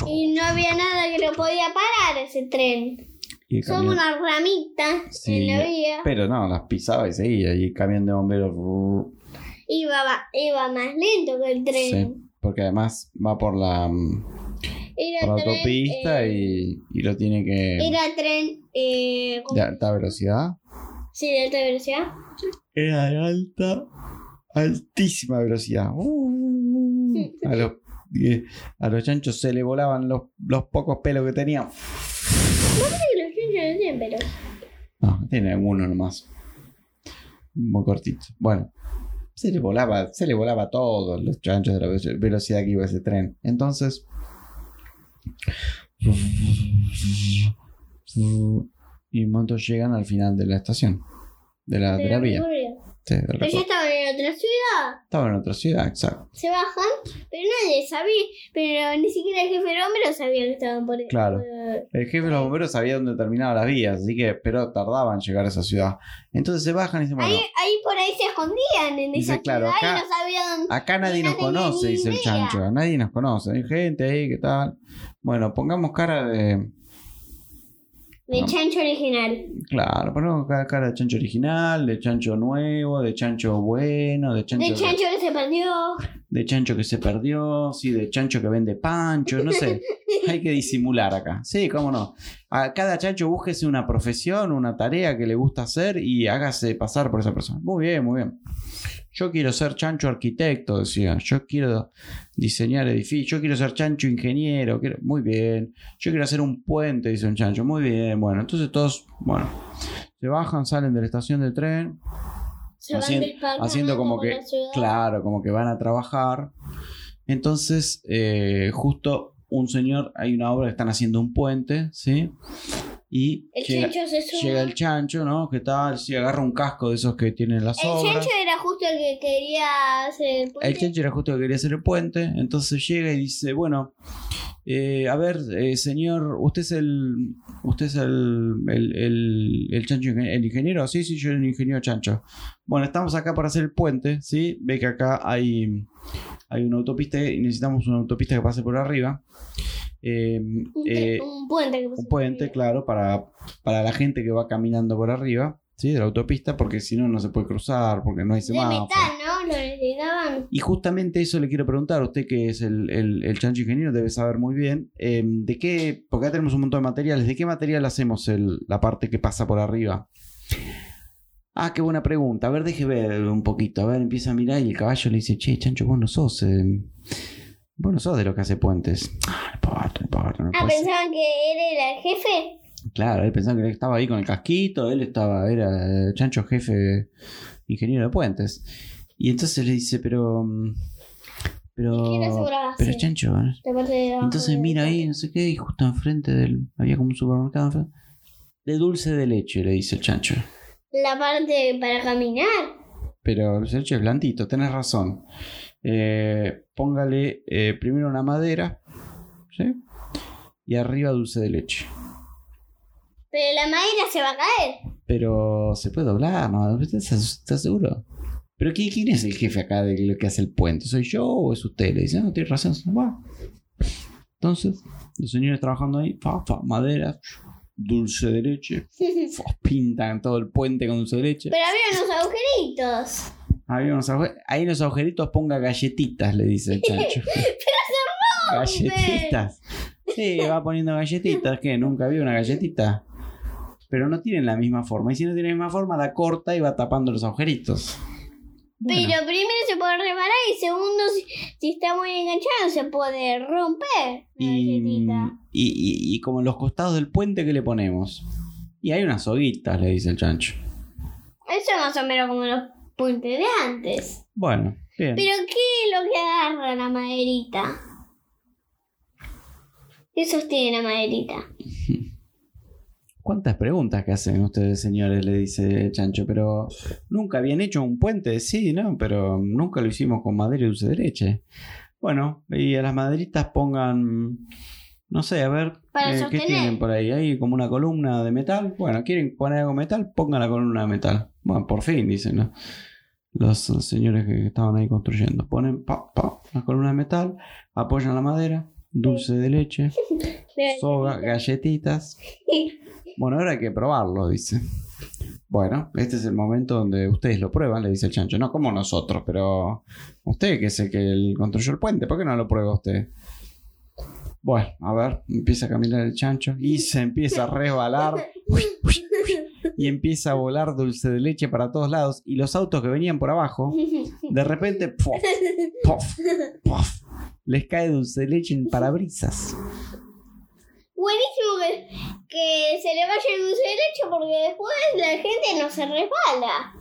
A: Y no había nada que lo podía parar ese tren.
B: Camión-
A: una ramita
B: Sí,
A: en la vía.
B: Pero no, las pisaba y seguía. Y el camión de bomberos.
A: Iba, iba más lento que el tren.
B: Sí, porque además va por la,
A: Era
B: la
A: tren,
B: autopista
A: eh,
B: y, y lo tiene que.
A: Era tren. Eh.
B: De alta velocidad.
A: Sí, de alta velocidad.
B: Era de alta, altísima velocidad. Uh, a, los, eh, a los chanchos se le volaban los, los pocos pelos que tenían.
A: Sí, los chanchos no tienen pelos.
B: No, tiene uno nomás. Muy cortito. Bueno, se le volaba, se le volaba todo los chanchos de la ve- velocidad que iba ese tren. Entonces. Y un momento llegan al final de la estación. De la, de la vía. Sí, del
A: Pero ya estaban en otra ciudad.
B: Estaba en otra ciudad, exacto.
A: Se bajan, pero nadie sabía. Pero ni siquiera el jefe de bomberos sabía que estaban por
B: Claro.
A: por-
B: El jefe de los bomberos sabía dónde terminaban las vías, así que, pero tardaban en llegar a esa ciudad. Entonces se bajan y dicen, bueno,
A: Ahí, ahí por ahí se escondían en
B: Dice,
A: esa
B: claro,
A: ciudad
B: acá-
A: y no sabían.
B: Acá nadie nos conoce, dice el chancho. Nadie nos conoce. Hay gente ahí, ¿qué tal? Bueno, pongamos cara de.
A: De
B: No.
A: chancho original.
B: Claro, ponemos ca- cara de chancho original, de chancho nuevo, de chancho bueno, de chancho,
A: De chancho que se perdió.
B: de chancho que se perdió, sí, de chancho que vende pancho, no sé. (laughs) Hay que disimular acá. Sí, cómo no. A cada chancho búsquese una profesión, una tarea que le gusta hacer y hágase pasar por esa persona. Muy bien, muy bien. Yo quiero ser chancho arquitecto, decía. Yo quiero diseñar edificios. Yo quiero ser chancho ingeniero. quiero- Muy bien. Yo quiero hacer un puente, dice un chancho. Muy bien. Bueno, entonces todos, bueno, se bajan, salen de la estación de tren.
A: Se van
B: Hacien-
A: descargando
B: haciendo como que, claro, como que van a trabajar. Entonces, eh, justo un señor, hay una obra que están haciendo un puente, ¿sí? Y
A: El
B: llega, el chancho, ¿no? ¿Qué tal? Sí, agarra un casco de esos que tienen las
A: El
B: obras.
A: chancho era justo el que quería hacer el puente.
B: El chancho era justo el que quería hacer el puente, entonces llega y dice, bueno, eh, a ver, eh, señor, usted es el, usted es el, el, el, el chancho, el ingeniero, sí, sí, yo soy el ingeniero chancho. Bueno, estamos acá para hacer el puente, ¿sí? Ve que acá hay, hay una autopista y necesitamos una autopista que pase por arriba. Eh,
A: Un,
B: eh,
A: un puente. que puso
B: un puente, claro, para, para la gente que va caminando por arriba, ¿sí? De la autopista, porque si no, no se puede cruzar, porque no hay semáforo. Y justamente eso le quiero preguntar, usted que es el, el, el chancho ingeniero, debe saber muy bien, eh, de qué, porque acá tenemos un montón de materiales, ¿de qué material hacemos el- la parte que pasa por arriba? Ah, qué buena pregunta. A ver, deje ver un poquito. A ver, empieza a mirar y el caballo le dice, che, chancho, vos no sos... eh, vos no sos de lo que hace puentes. Ah, no importa, no importa, no
A: Ah, pensaban que él era el jefe.
B: Claro, él pensaba que él estaba ahí con el casquito, él estaba, era eh, chancho jefe ingeniero de puentes. Y entonces le dice, pero... mm, Pero... Pero chancho,
A: abajo
B: Entonces mira ahí, no sé qué, y justo enfrente del... Había como un supermercado enfrente. De dulce de leche, le dice el chancho.
A: La parte para caminar.
B: Pero el dulce de leche es blandito, tenés razón. Eh, póngale eh, primero una madera, ¿sí? Y arriba dulce de leche.
A: Pero la madera se va a caer.
B: Pero se puede doblar, ¿no? ¿Estás, estás seguro? ¿Pero quién, quién es el jefe acá de lo que hace el puente? ¿Soy yo o es usted? Le dice, no, tienes razón. Bueno. Entonces, los señores trabajando ahí, fa, fa, madera, dulce de leche, (laughs) fa, pintan todo el puente con dulce de leche.
A: Pero había unos agujeritos.
B: Ahí, unos ague- ahí en los agujeritos ponga galletitas, le dice el chancho. (laughs) ¿Galletitas? Sí, va poniendo galletitas, que nunca vi una galletita. Pero no tienen la misma forma. Y si no tienen la misma forma, la corta y va tapando los agujeritos. Bueno,
A: Pero primero se puede reparar y segundo, si, si está muy enganchado, se puede romper la
B: y,
A: galletita.
B: y, y- y como en los costados del puente, ¿qué le ponemos? Y hay unas soguitas, le dice el chancho.
A: Eso es más o menos como los puentes de antes.
B: Bueno, bien.
A: Pero ¿qué es lo que agarra la maderita? ¿Qué sostiene la maderita? (laughs)
B: ¿Cuántas preguntas que hacen ustedes, señores? Le dice chancho. Pero nunca habían hecho un puente, sí, ¿no? Pero nunca lo hicimos con madera y dulce de leche. Bueno, y a las maderitas pongan. No sé, a ver. Eh, ¿Qué tienen por ahí? ¿Hay como una columna de metal? Bueno, ¿quieren poner algo metal? Pongan la columna de metal. Bueno, por fin, dicen ¿no? Los señores que estaban ahí construyendo. Ponen pa, pa, la columna de metal, apoyan la madera, dulce de leche, soga, galletitas. Bueno, ahora hay que probarlo, dice. Bueno, este es el momento donde ustedes lo prueban, le dice el chancho. No como nosotros, pero usted que es el que construyó el puente, ¿por qué no lo prueba usted? Bueno, a ver, empieza a caminar el chancho y se empieza a resbalar uy, uy, uy, y empieza a volar dulce de leche para todos lados y los autos que venían por abajo, de repente, (laughs) ¡pof! ¡pof! ¡pof! les cae dulce de leche en parabrisas.
A: Buenísimo que, se le vaya el dulce de leche porque después la gente no se resbala.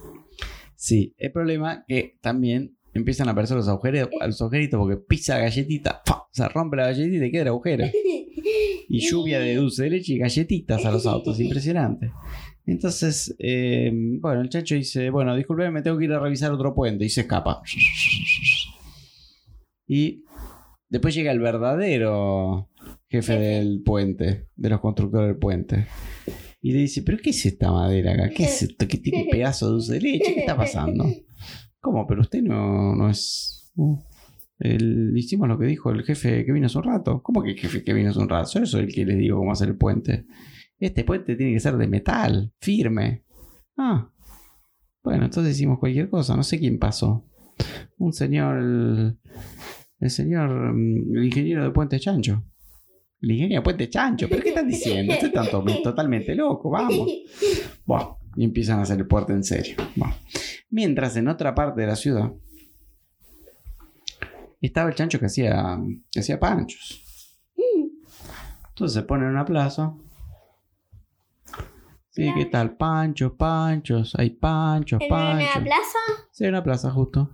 B: Sí, el problema es que también empiezan a aparecer los agujeros, los agujeritos porque pisa la galletita, se rompe la galletita y queda el agujero. (laughs) Y lluvia de dulce de leche y galletitas a los autos, impresionante. Entonces, eh, bueno, el chacho dice, bueno, disculpe, me tengo que ir a revisar otro puente y se escapa. Y después llega el verdadero jefe del puente, de los constructores del puente. Y le dice, pero ¿qué es esta madera acá? ¿Qué es esto? ¿Qué tiene (laughs) pedazo de dulce de leche? ¿Qué está pasando? ¿Cómo? Pero usted no, no es... uh, el- hicimos lo que dijo el jefe que vino hace un rato. ¿Cómo que el jefe que vino hace un rato? Yo soy el que les digo cómo hacer el puente. Este puente tiene que ser de metal, firme. Ah. Bueno, entonces hicimos cualquier cosa. No sé quién pasó. Un señor... El, el señor... mm, El ingeniero de Puente Chancho. El ingeniero de Puente Chancho. ¿Pero qué están diciendo? Estoy tanto, totalmente loco. Vamos. Buah, y empiezan a hacer el puente en serio. Mientras en otra parte de la ciudad estaba el chancho que hacía, que hacía panchos. Entonces se pone en una plaza. Sí, ¿qué tal? Panchos, panchos, hay panchos,
A: ¿En una
B: panchos.
A: plaza?
B: Sí, una plaza justo.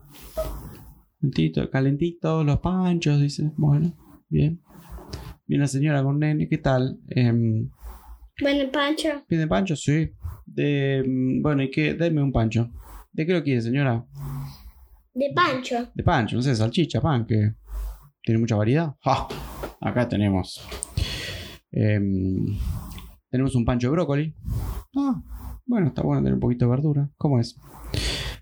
B: Calentito, calentito, los panchos, dice. Bueno, bien. Viene la señora con nene, ¿qué tal?
A: Bueno, Pancho.
B: ¿Pide pancho? Sí. De, mm, bueno, ¿y qué? Deme un pancho. ¿De qué lo quiere, señora?
A: De Pancho.
B: De pancho, no sé, salchicha, pan, que tiene mucha variedad. ¡Ja! Acá tenemos. em, tenemos un pancho de brócoli. Ah, bueno, está bueno tener un poquito de verdura. ¿Cómo es?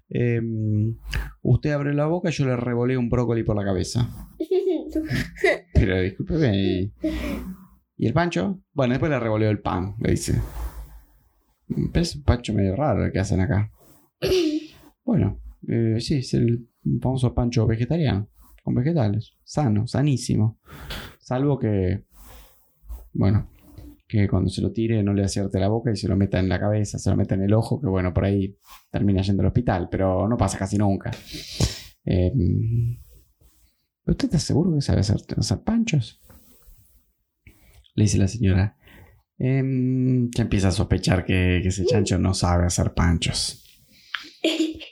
B: Em, usted abre la boca y yo le revoleo un brócoli por la cabeza. (laughs) Pero discúlpeme. ¿Y, ¿y el pancho? Bueno, después le revoleo el pan, le dice. Pero es un pancho medio raro el que hacen acá. Bueno, eh, sí, es el famoso pancho vegetariano. Con vegetales. Sano, sanísimo. Salvo que. Bueno. Que cuando se lo tire no le acierte la boca y se lo meta en la cabeza, se lo meta en el ojo, que bueno, por ahí termina yendo al hospital, pero no pasa casi nunca. Eh, ¿Usted está seguro que sabe hacer, hacer panchos? Le dice la señora. Em, ya empieza a sospechar que, que ese chancho no sabe hacer panchos.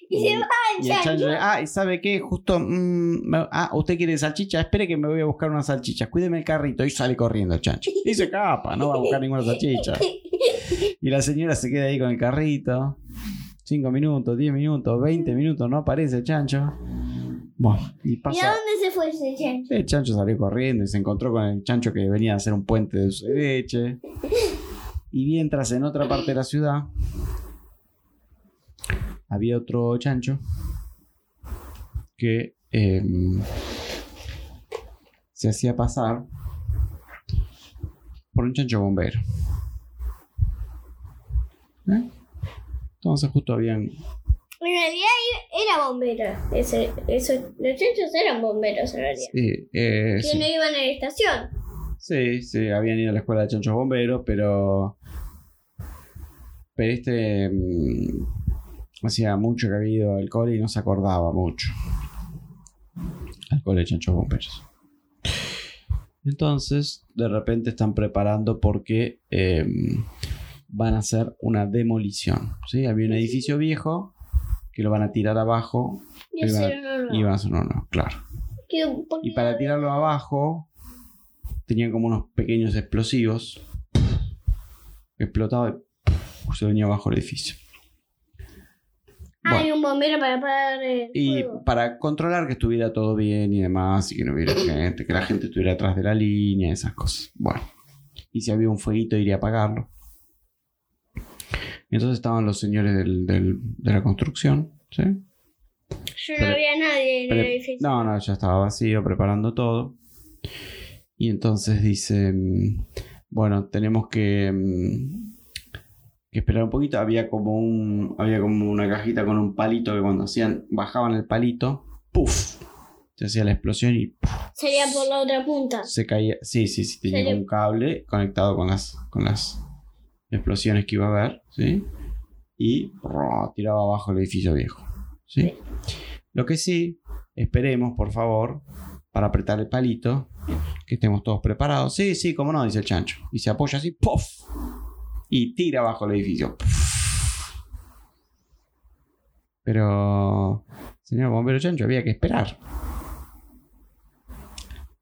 B: (laughs)
A: y se va el
B: Y el chancho ah, ¿y sabe qué? Justo, mm, me- ah, ¿usted quiere salchicha? Espere que me voy a buscar una salchicha. Cuídeme el carrito. Y sale corriendo el chancho. Y se capa, no va a buscar ninguna salchicha. (laughs) Y la señora se queda ahí con el carrito. 5 minutos, 10 minutos, 20 minutos, no aparece el chancho. Bueno, y
A: ¿Y a
B: pasa.
A: dónde se fue ese chancho?
B: El chancho salió corriendo y se encontró con el chancho que venía a hacer un puente de de leche. (laughs) Y mientras en otra parte de la ciudad había otro chancho que em, se hacía pasar por un chancho bombero. ¿Eh? Entonces justo habían...
A: En realidad era bombero. Ese, eso, los chanchos eran bomberos en realidad.
B: Sí, eh,
A: Que
B: sí.
A: no iban a la estación.
B: Sí, sí, habían ido a la escuela de chanchos bomberos, pero. Pero este. mm, hacía mucho que había ido al cole y no se acordaba mucho. Al cole de chanchos bomberos. Entonces, de repente están preparando porque em, van a hacer una demolición. ¿sí? Había un edificio viejo que lo van a tirar abajo
A: Y no, no.
B: y van a hacer uno nuevo, claro. Y para tirarlo abajo, tenían como unos pequeños explosivos. Explotaba y se venía abajo el edificio.
A: Hay un bombero para apagar el
B: Y
A: fuego.
B: para controlar que estuviera todo bien y demás, y que no hubiera gente, que la gente estuviera atrás de la línea, esas cosas. Bueno. Y si había un fueguito, iría a apagarlo. Entonces estaban los señores del- del- de la construcción, ¿sí?
A: Yo no había nadie en el edificio.
B: No, no, ya estaba vacío, preparando todo. Y entonces dice, mm, bueno, tenemos que, mm, que esperar un poquito. Había como un, había como una cajita con un palito que cuando hacían, bajaban el palito, ¡puf! Se hacía la explosión y ¡puf!
A: Sería por la otra punta.
B: se caía. Sí, sí, sí, tenía
A: Sería-
B: un cable conectado con las, con las explosiones que iba a haber, ¿sí? Y tiraba abajo el edificio viejo, ¿sí? Lo que sí, esperemos, por favor, para apretar el palito, que estemos todos preparados. Sí, sí, como no, dice el chancho. Y se apoya así, ¡puff! Y tira abajo el edificio. Pero, señor bombero chancho, había que esperar.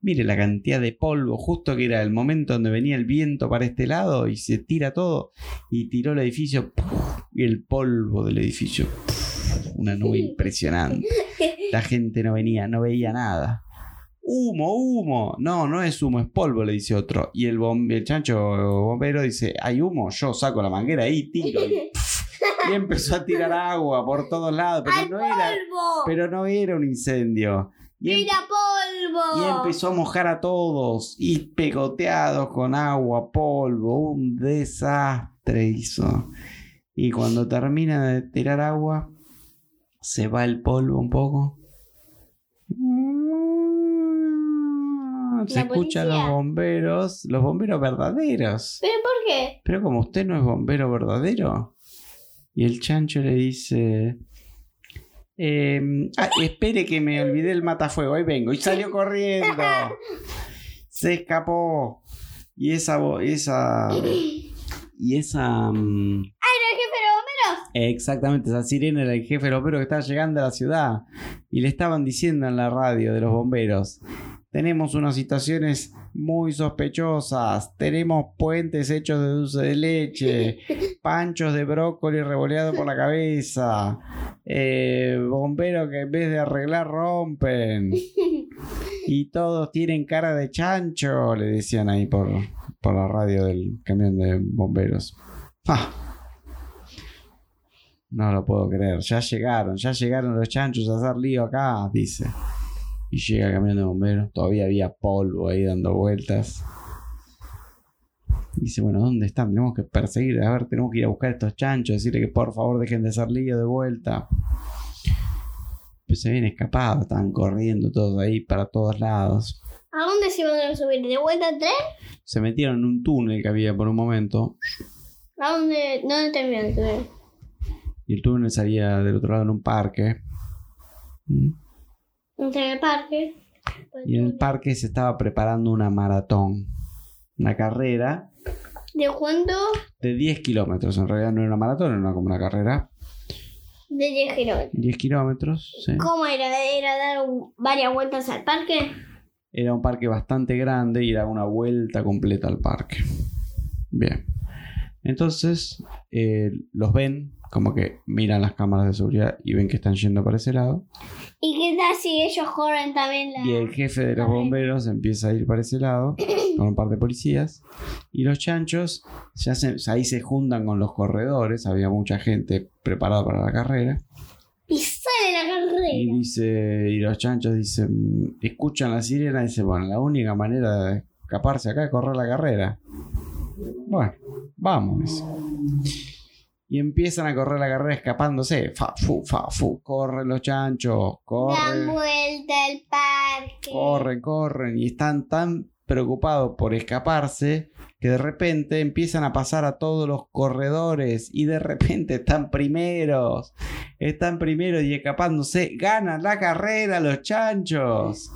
B: Mire la cantidad de polvo, justo que era el momento donde venía el viento para este lado y se tira todo y tiró el edificio y el polvo del edificio. Una nube impresionante. La gente no venía, no veía nada. Humo, humo. No, no es humo, es polvo, le dice otro. Y el, bom- el chancho bombero dice, hay humo, yo saco la manguera y tiro. Y, (laughs) y empezó a tirar agua por todos lados, pero
A: ¡Al
B: no era,
A: polvo!
B: pero no era un incendio. Y em-
A: ¡Mira polvo!
B: y empezó a mojar a todos y pegoteados con agua, polvo, un desastre hizo. Y cuando termina de tirar agua, se va el polvo un poco. Se
A: La
B: escuchan los bomberos, los bomberos verdaderos.
A: ¿Pero por qué?
B: Pero como usted no es bombero verdadero. Y el chancho le dice... "Em, ah, espere que me olvidé el matafuego, ahí vengo. Y salió corriendo. (laughs) Se escapó. Y esa... esa y esa... mm,
A: ¿Era el jefe de bomberos?
B: Exactamente, esa sirena era el jefe de los bomberos que estaba llegando a la ciudad. Y le estaban diciendo en la radio de los bomberos. Tenemos unas situaciones muy sospechosas. Tenemos puentes hechos de dulce de leche. (laughs) Panchos de brócoli revoleado por la cabeza. eh, bomberos que en vez de arreglar rompen. (laughs) Y todos tienen cara de chancho, le decían ahí por, por la radio del camión de bomberos. Ah. No lo puedo creer. Ya llegaron, ya llegaron los chanchos a hacer lío acá, dice. Y llega camión de bomberos. Todavía había polvo ahí dando vueltas. Dice, bueno, ¿dónde están? Tenemos que perseguir, a ver, tenemos que ir a buscar a estos chanchos, decirle que por favor dejen de hacer lío de vuelta. se habían escapado, estaban corriendo todos ahí para todos lados.
A: ¿A dónde se iban a subir? ¿De vuelta al tren?
B: Se metieron en un túnel que había por un momento
A: ¿A dónde, dónde terminó el tren?
B: y el túnel salía del otro lado en un parque. Mm.
A: En el parque.
B: Y en el parque se estaba preparando una maratón, una carrera
A: ¿De cuánto?
B: de 10 kilómetros. En realidad no era una maratón, era como una carrera.
A: De 10 kilómetros.
B: 10 kilómetros, sí.
A: ¿Cómo era? ¿Era dar varias vueltas al parque?
B: Era un parque bastante grande y era una vuelta completa al parque. Bien. Entonces, eh, los ven, como que miran las cámaras de seguridad y ven que están yendo para ese lado.
A: ¿Y qué tal si ellos corren también la...
B: Y el jefe de los bomberos empieza a ir para ese lado (clears throat) con un par de policías. Y los chanchos se hacen, ahí se juntan con los corredores. Había mucha gente preparada para la carrera.
A: Y sale la
B: Y
A: carrera.
B: dice, y los chanchos dicen, escuchan la sirena y dicen, bueno, la única manera de escaparse acá es correr la carrera. Bueno, vamos. Y empiezan a correr la carrera escapándose. Fa, fu, fa, fu. Corren los chanchos.
A: Dan
B: Corren.
A: vuelta al parque.
B: Corren, corren. Y están tan preocupados por escaparse que de repente empiezan a pasar a todos los corredores. Y de repente están primeros. Están primeros y escapándose. Ganan la carrera los chanchos.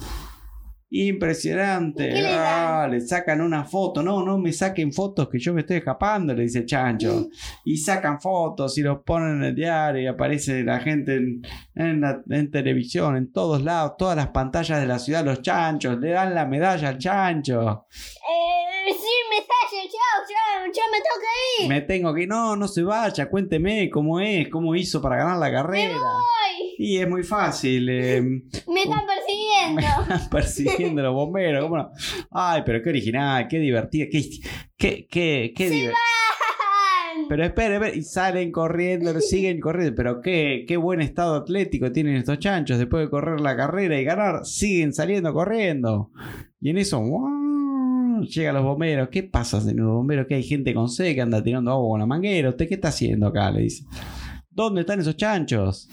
B: Impresionante.
A: ¿Qué le?
B: Ah, sacan una foto. No, no me saquen fotos que yo me estoy escapando, le dice chancho. Y sacan fotos y los ponen en el diario y aparece la gente en, en, la- en televisión, en todos lados, todas las pantallas de la ciudad, los chanchos, le dan la medalla al chancho.
A: Eh, sí, me sale, chao, chao, ya me toca ir.
B: Me tengo que... No, no se vaya, cuénteme cómo es, cómo hizo para ganar la carrera.
A: Voy.
B: Y es muy fácil. (laughs) eh,
A: Me están persiguiendo. (laughs)
B: están persiguiendo los bomberos. ¿cómo no? Ay, pero qué original, qué divertido, qué, qué, qué, qué divertido. Pero espere, espere, y salen corriendo, (laughs) siguen corriendo. Pero qué, qué buen estado atlético tienen estos chanchos. Después de correr la carrera y ganar, siguen saliendo corriendo. Y en eso, ¡guau! llegan los bomberos. ¿Qué pasa, señor bombero? Que hay gente con sed que anda tirando agua con la manguera. ¿Usted qué está haciendo acá? Le dice. ¿Dónde están esos chanchos?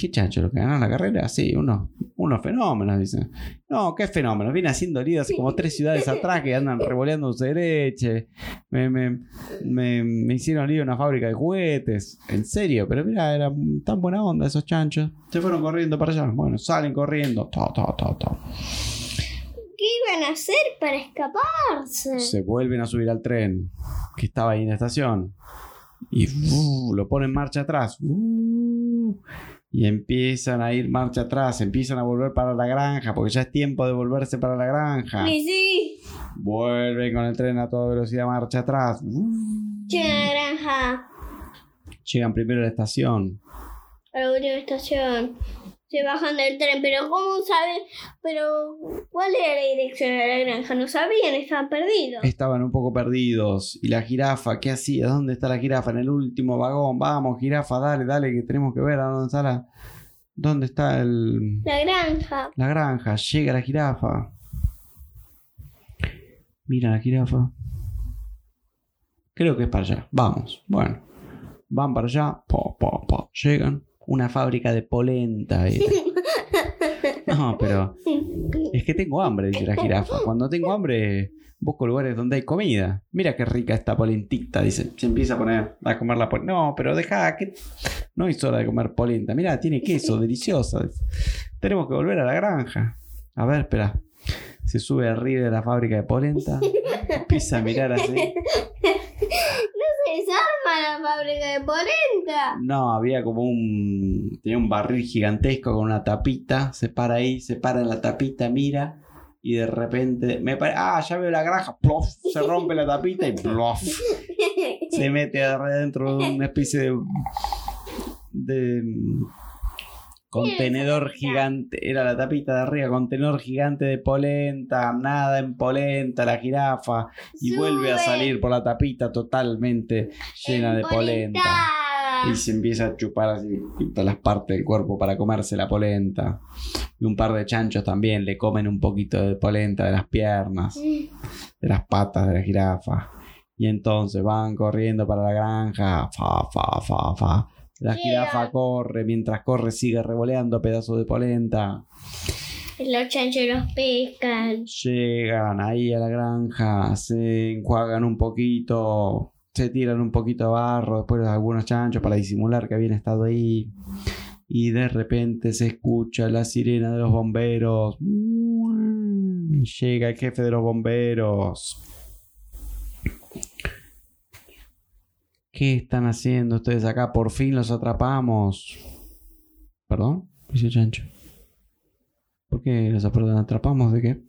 B: ¿Qué chanchos? ¿Los que ganaron la carrera? Sí, unos, unos fenómenos, dicen. No, qué fenómenos. Viene haciendo hace como tres ciudades atrás que andan revoleando dulce de leche. Me, me, me, me hicieron lío en una fábrica de juguetes. En serio, pero mira, era tan buena onda esos chanchos. Se fueron corriendo para allá. Bueno, salen corriendo. Ta, ta, ta.
A: ¿Qué iban a hacer para escaparse?
B: Se vuelven a subir al tren que estaba ahí en la estación. Y ¡fu! lo ponen marcha atrás. ¡Uh! Y empiezan a ir marcha atrás. Empiezan a volver para la granja. Porque ya es tiempo de volverse para la granja.
A: Y sí,
B: Vuelven con el tren a toda velocidad marcha atrás. ¡Uh!
A: llega a la granja,
B: Llegan primero a la estación.
A: a la última estación. Se bajan del tren, pero ¿cómo saben? Pero, ¿cuál era la dirección de la granja? No sabían, estaban perdidos.
B: Estaban un poco perdidos. ¿Y la jirafa? ¿Qué hacía? ¿Dónde está la jirafa? En el último vagón. Vamos, jirafa, dale, dale, que tenemos que ver a dónde está la. ¿Dónde está el.
A: La granja.
B: La granja? Llega la jirafa. Mira la jirafa. Creo que es para allá. Vamos. Bueno. Van para allá. Po, po, po. Llegan. Una fábrica de polenta. (laughs) No, pero. Es que tengo hambre, dice la jirafa. Cuando tengo hambre, busco lugares donde hay comida. Mira qué rica esta polentita, dice. Se empieza a poner a comer la polenta. No, pero deja que. No es hora de comer polenta. Mira, tiene queso, (laughs) deliciosa. dice. Tenemos que volver a la granja. A ver, espera. Se sube arriba de la fábrica de polenta. (laughs) Empieza a mirar así.
A: Se desarma la fábrica de polenta.
B: No, había como un. Tenía un barril gigantesco con una tapita. Se para ahí, se para en la tapita, mira. Y de repente. Me pare- Ah, ya veo la granja. Plof. Se rompe la tapita y plof. (laughs) Se mete adentro de una especie de. de. Contenedor gigante, era la tapita de arriba, contenedor gigante de polenta, nada en polenta, la jirafa, y vuelve a salir por la tapita totalmente llena de polenta. Y se empieza a chupar así todas las partes del cuerpo para comerse la polenta. Y un par de chanchos también le comen un poquito de polenta de las piernas, de las patas de la jirafa. Y entonces van corriendo para la granja. Fa, fa, fa, fa. La jirafa corre, mientras corre sigue revoleando pedazos de polenta.
A: Los chanchos los pescan.
B: Llegan ahí a la granja, se enjuagan un poquito, se tiran un poquito de barro, después algunos chanchos para disimular que habían estado ahí. Y de repente se escucha la sirena de los bomberos. Llega el jefe de los bomberos. ¿Qué están haciendo ustedes acá? Por fin los atrapamos. ¿Perdón? Dice el chancho. ¿Por qué los atrapamos? ¿De qué?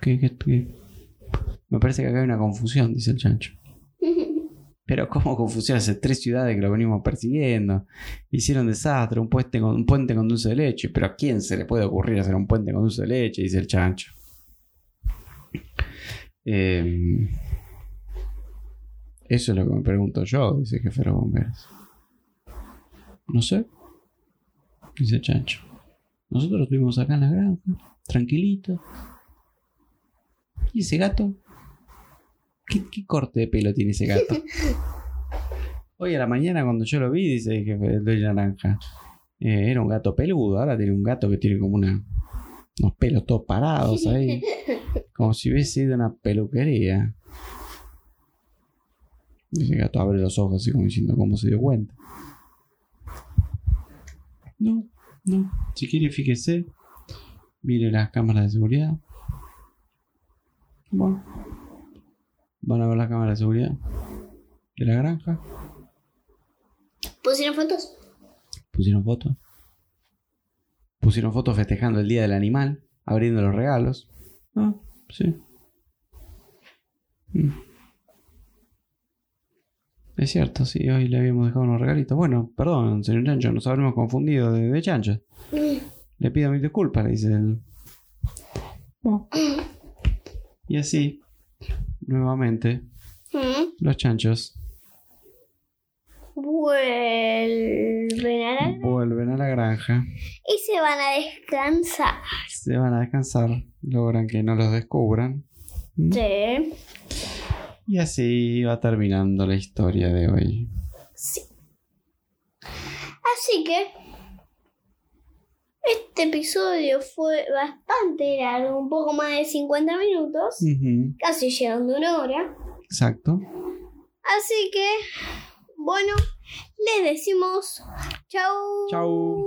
B: ¿Qué, qué, qué? Me parece que acá hay una confusión, dice el chancho. (laughs) Pero ¿cómo confusión? Hace tres ciudades que lo venimos persiguiendo. Hicieron desastre, un puente, con, un puente con dulce de leche. Pero ¿a quién se le puede ocurrir hacer un puente con dulce de leche? Dice el chancho. Eh, eso es lo que me pregunto yo, dice el jefe de los bomberos. No sé, dice el chancho. Nosotros estuvimos acá en la granja, tranquilito. ¿Y ese gato? ¿Qué, qué corte de pelo tiene ese gato? (laughs) Hoy a la mañana cuando yo lo vi, dice el jefe del Doy Naranja, eh, era un gato peludo, ahora tiene un gato que tiene como una, unos pelos todos parados ahí, (laughs) como si hubiese sido una peluquería. Dice el gato abre los ojos así como diciendo cómo se dio cuenta. No, no. Si quiere, fíjese. Mire las cámaras de seguridad. Bueno. Van a ver las cámaras de seguridad. De la granja.
A: ¿Pusieron fotos?
B: Pusieron fotos. Pusieron fotos festejando el Día del Animal. Abriendo los regalos. Ah, sí. Mm. Es cierto, sí, hoy le habíamos dejado unos regalitos. Bueno, perdón, señor Chancho, nos habremos confundido de, de chancho. Le pido mis disculpas, le dice él. Bueno. Y así, nuevamente,
A: Mm.
B: los chanchos
A: Vuelven a la...
B: vuelven a la granja,
A: Y se van a descansar.
B: se van a descansar, logran que no los descubran.
A: Sí.
B: Y así va terminando la historia de hoy.
A: Sí. Así que este episodio fue bastante largo, un poco más de 50 minutos, casi llegando a una hora.
B: Exacto.
A: Así que, bueno, les decimos chau.
B: Chau.